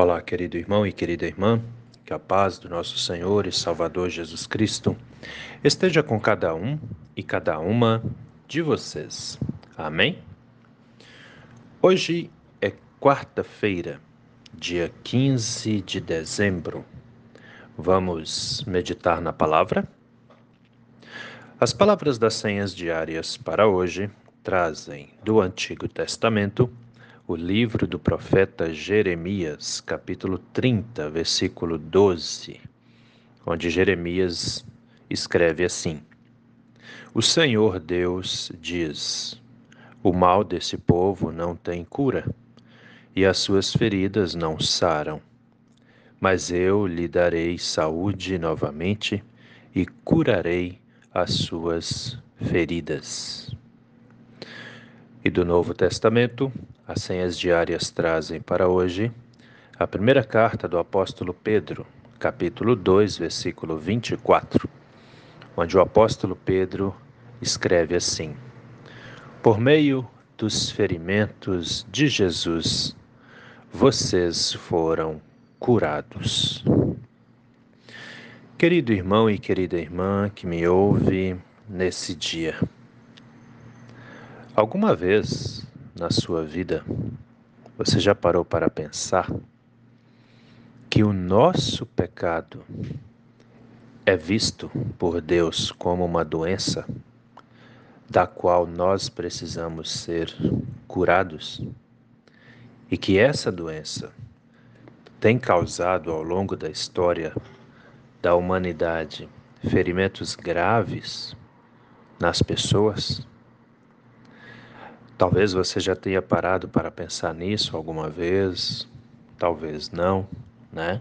Olá, querido irmão e querida irmã, que a paz do nosso Senhor e Salvador Jesus Cristo esteja com cada um e cada uma de vocês. Amém? Hoje é quarta-feira, dia 15 de dezembro. Vamos meditar na palavra? As palavras das senhas diárias para hoje trazem do Antigo Testamento o livro do profeta Jeremias, capítulo 30, versículo 12, onde Jeremias escreve assim: O Senhor Deus diz: O mal desse povo não tem cura, e as suas feridas não saram. Mas eu lhe darei saúde novamente e curarei as suas feridas. E do Novo Testamento, as senhas diárias trazem para hoje a primeira carta do apóstolo Pedro, capítulo 2, versículo 24, onde o apóstolo Pedro escreve assim: Por meio dos ferimentos de Jesus, vocês foram curados. Querido irmão e querida irmã que me ouve nesse dia, alguma vez na sua vida, você já parou para pensar que o nosso pecado é visto por Deus como uma doença da qual nós precisamos ser curados e que essa doença tem causado ao longo da história da humanidade ferimentos graves nas pessoas? Talvez você já tenha parado para pensar nisso alguma vez, talvez não, né?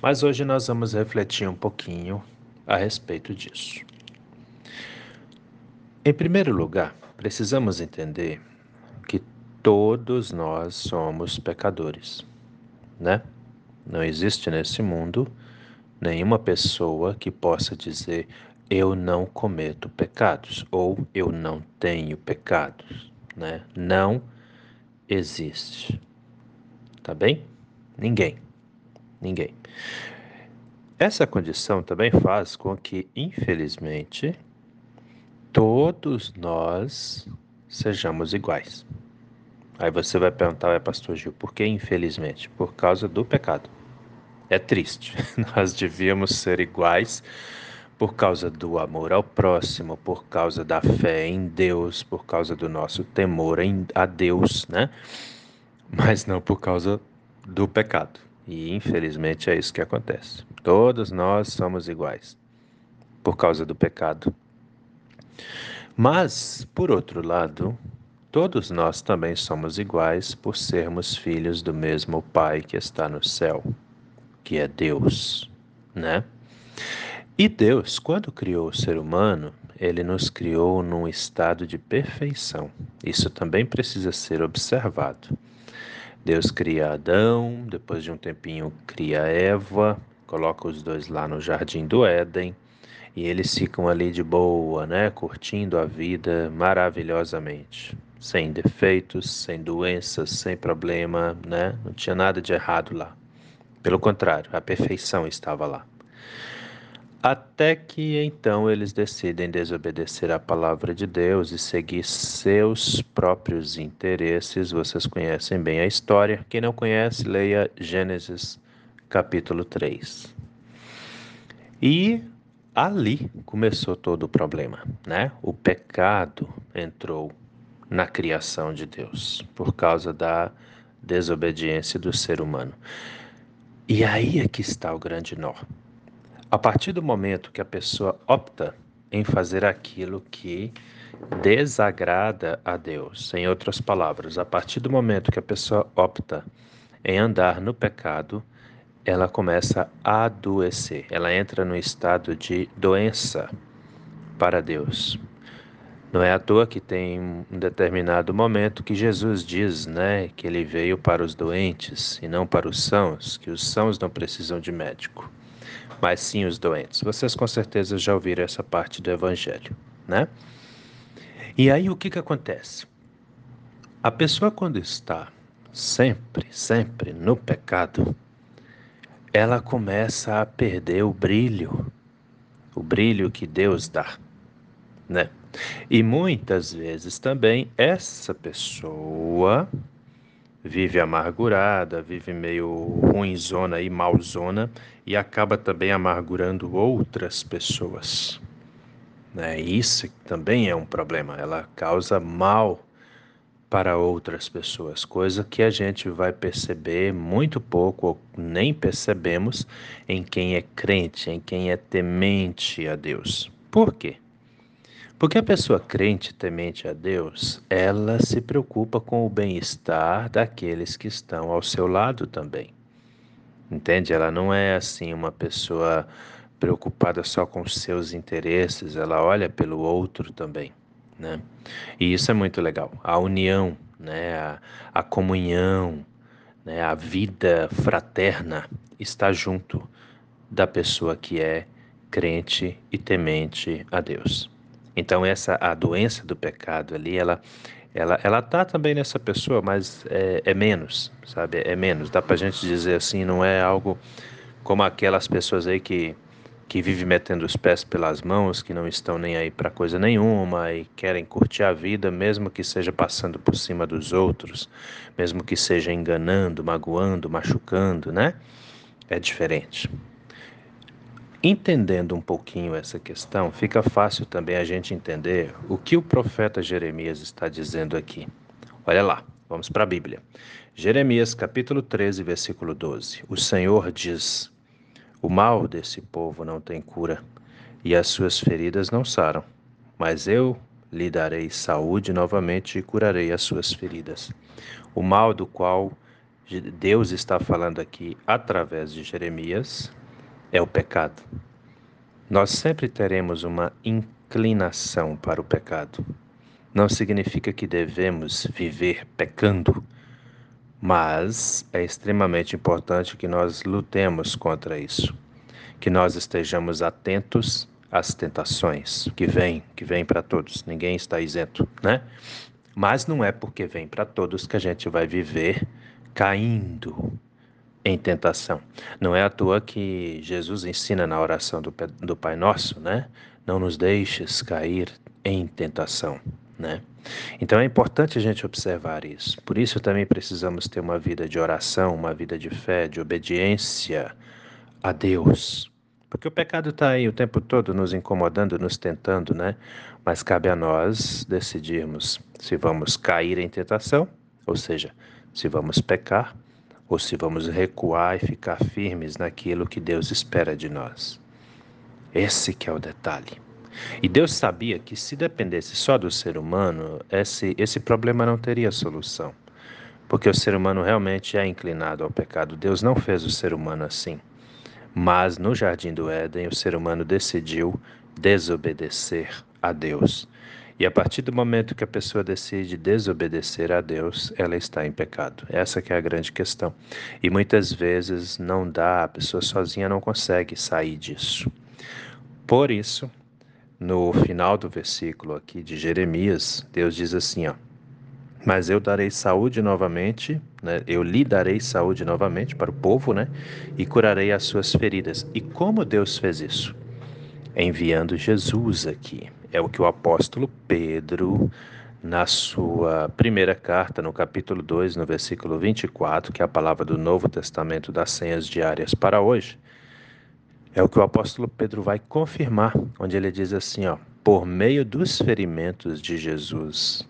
Mas hoje nós vamos refletir um pouquinho a respeito disso. Em primeiro lugar, precisamos entender que todos nós somos pecadores, né? Não existe nesse mundo nenhuma pessoa que possa dizer eu não cometo pecados ou eu não tenho pecados né? Não existe. Tá bem? Ninguém. Ninguém. Essa condição também faz com que, infelizmente, todos nós sejamos iguais. Aí você vai perguntar, é pastor Gil, por que infelizmente? Por causa do pecado. É triste. Nós devíamos ser iguais por causa do amor ao próximo, por causa da fé em Deus, por causa do nosso temor em, a Deus, né? Mas não por causa do pecado. E infelizmente é isso que acontece. Todos nós somos iguais por causa do pecado. Mas, por outro lado, todos nós também somos iguais por sermos filhos do mesmo Pai que está no céu, que é Deus, né? E Deus, quando criou o ser humano, ele nos criou num estado de perfeição. Isso também precisa ser observado. Deus cria Adão, depois de um tempinho cria Eva, coloca os dois lá no jardim do Éden, e eles ficam ali de boa, né, curtindo a vida maravilhosamente, sem defeitos, sem doenças, sem problema, né? Não tinha nada de errado lá. Pelo contrário, a perfeição estava lá. Até que então eles decidem desobedecer à palavra de Deus e seguir seus próprios interesses. Vocês conhecem bem a história. Quem não conhece, leia Gênesis capítulo 3. E ali começou todo o problema, né? O pecado entrou na criação de Deus por causa da desobediência do ser humano. E aí é que está o grande nó. A partir do momento que a pessoa opta em fazer aquilo que desagrada a Deus, em outras palavras, a partir do momento que a pessoa opta em andar no pecado, ela começa a adoecer, ela entra no estado de doença para Deus. Não é à toa que tem um determinado momento que Jesus diz, né, que ele veio para os doentes e não para os sãos, que os sãos não precisam de médico mas sim os doentes. Vocês com certeza já ouviram essa parte do Evangelho, né? E aí o que, que acontece? A pessoa, quando está sempre, sempre no pecado, ela começa a perder o brilho, o brilho que Deus dá, né? E muitas vezes também essa pessoa vive amargurada, vive meio ruinzona e malzona e acaba também amargurando outras pessoas. Né? Isso também é um problema, ela causa mal para outras pessoas, coisa que a gente vai perceber muito pouco ou nem percebemos em quem é crente, em quem é temente a Deus. Por quê? Porque a pessoa crente, temente a Deus, ela se preocupa com o bem-estar daqueles que estão ao seu lado também. Entende? Ela não é assim uma pessoa preocupada só com seus interesses, ela olha pelo outro também, né? E isso é muito legal. A união, né? A, a comunhão, né? A vida fraterna está junto da pessoa que é crente e temente a Deus. Então essa a doença do pecado ali, ela ela ela tá também nessa pessoa, mas é, é menos, sabe? É menos. Dá para gente dizer assim, não é algo como aquelas pessoas aí que que vivem metendo os pés pelas mãos, que não estão nem aí para coisa nenhuma e querem curtir a vida, mesmo que seja passando por cima dos outros, mesmo que seja enganando, magoando, machucando, né? É diferente. Entendendo um pouquinho essa questão, fica fácil também a gente entender o que o profeta Jeremias está dizendo aqui. Olha lá, vamos para a Bíblia. Jeremias capítulo 13, versículo 12. O Senhor diz: O mal desse povo não tem cura, e as suas feridas não saram, mas eu lhe darei saúde novamente e curarei as suas feridas. O mal do qual Deus está falando aqui através de Jeremias é o pecado. Nós sempre teremos uma inclinação para o pecado. Não significa que devemos viver pecando, mas é extremamente importante que nós lutemos contra isso, que nós estejamos atentos às tentações que vêm, que vêm para todos. Ninguém está isento, né? Mas não é porque vem para todos que a gente vai viver caindo em tentação. Não é à toa que Jesus ensina na oração do, do Pai Nosso, né? Não nos deixes cair em tentação, né? Então é importante a gente observar isso. Por isso também precisamos ter uma vida de oração, uma vida de fé, de obediência a Deus. Porque o pecado está aí o tempo todo nos incomodando, nos tentando, né? Mas cabe a nós decidirmos se vamos cair em tentação, ou seja, se vamos pecar ou se vamos recuar e ficar firmes naquilo que Deus espera de nós. Esse que é o detalhe. E Deus sabia que se dependesse só do ser humano, esse, esse problema não teria solução. Porque o ser humano realmente é inclinado ao pecado. Deus não fez o ser humano assim. Mas no jardim do Éden, o ser humano decidiu desobedecer a Deus. E a partir do momento que a pessoa decide desobedecer a Deus, ela está em pecado. Essa que é a grande questão. E muitas vezes não dá, a pessoa sozinha não consegue sair disso. Por isso, no final do versículo aqui de Jeremias, Deus diz assim, ó: mas eu darei saúde novamente, né? eu lhe darei saúde novamente para o povo, né? E curarei as suas feridas. E como Deus fez isso? Enviando Jesus aqui. É o que o apóstolo Pedro, na sua primeira carta, no capítulo 2, no versículo 24, que é a palavra do Novo Testamento das senhas diárias para hoje, é o que o apóstolo Pedro vai confirmar, onde ele diz assim, ó: "Por meio dos ferimentos de Jesus,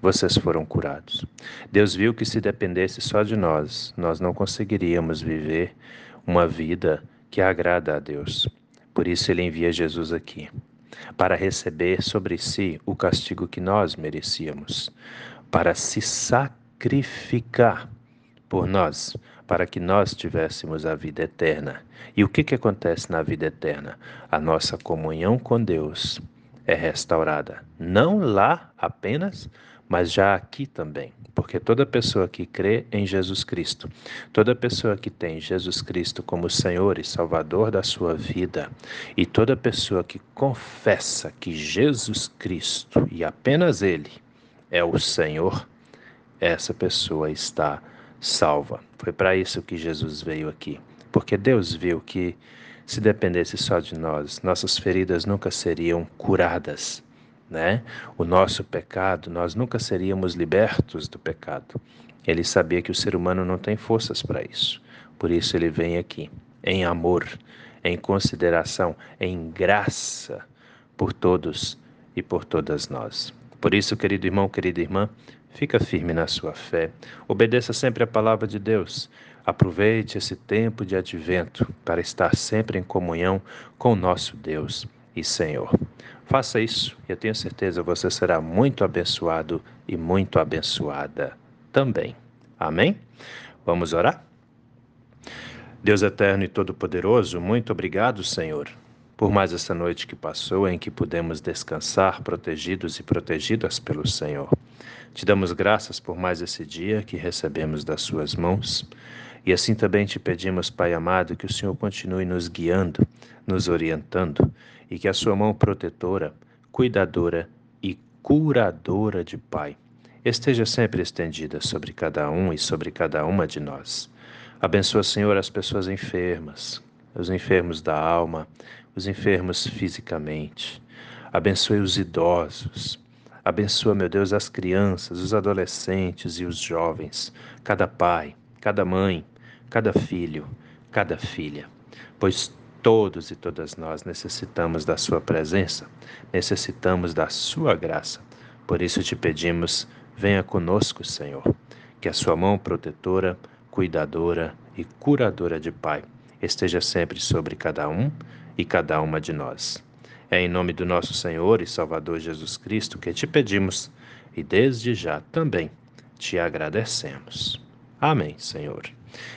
vocês foram curados". Deus viu que se dependesse só de nós, nós não conseguiríamos viver uma vida que agrada a Deus. Por isso ele envia Jesus aqui para receber sobre si o castigo que nós merecíamos, para se sacrificar por nós, para que nós tivéssemos a vida eterna. E o que, que acontece na vida eterna? A nossa comunhão com Deus é restaurada, não lá apenas, mas já aqui também. Porque toda pessoa que crê em Jesus Cristo, toda pessoa que tem Jesus Cristo como Senhor e Salvador da sua vida, e toda pessoa que confessa que Jesus Cristo e apenas Ele é o Senhor, essa pessoa está salva. Foi para isso que Jesus veio aqui, porque Deus viu que se dependesse só de nós, nossas feridas nunca seriam curadas, né? O nosso pecado, nós nunca seríamos libertos do pecado. Ele sabia que o ser humano não tem forças para isso. Por isso ele vem aqui, em amor, em consideração, em graça por todos e por todas nós. Por isso, querido irmão, querida irmã, fica firme na sua fé. Obedeça sempre a palavra de Deus. Aproveite esse tempo de advento para estar sempre em comunhão com o nosso Deus e Senhor. Faça isso e eu tenho certeza você será muito abençoado e muito abençoada também. Amém? Vamos orar? Deus eterno e todo-poderoso, muito obrigado, Senhor, por mais essa noite que passou em que pudemos descansar protegidos e protegidas pelo Senhor. Te damos graças por mais esse dia que recebemos das Suas mãos. E assim também te pedimos, Pai amado, que o Senhor continue nos guiando, nos orientando e que a Sua mão protetora, cuidadora e curadora de Pai esteja sempre estendida sobre cada um e sobre cada uma de nós. Abençoa, Senhor, as pessoas enfermas, os enfermos da alma, os enfermos fisicamente. Abençoe os idosos. Abençoa, meu Deus, as crianças, os adolescentes e os jovens, cada pai, cada mãe, cada filho, cada filha, pois todos e todas nós necessitamos da Sua presença, necessitamos da Sua graça. Por isso te pedimos, venha conosco, Senhor, que a Sua mão protetora, cuidadora e curadora de Pai esteja sempre sobre cada um e cada uma de nós. É em nome do nosso Senhor e Salvador Jesus Cristo que te pedimos e desde já também te agradecemos. Amém, Senhor.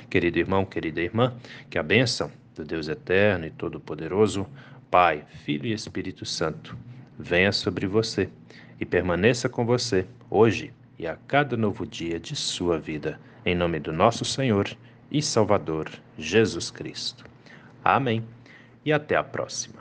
Querido irmão, querida irmã, que a bênção do Deus eterno e todo-poderoso, Pai, Filho e Espírito Santo, venha sobre você e permaneça com você hoje e a cada novo dia de sua vida, em nome do nosso Senhor e Salvador Jesus Cristo. Amém. E até a próxima.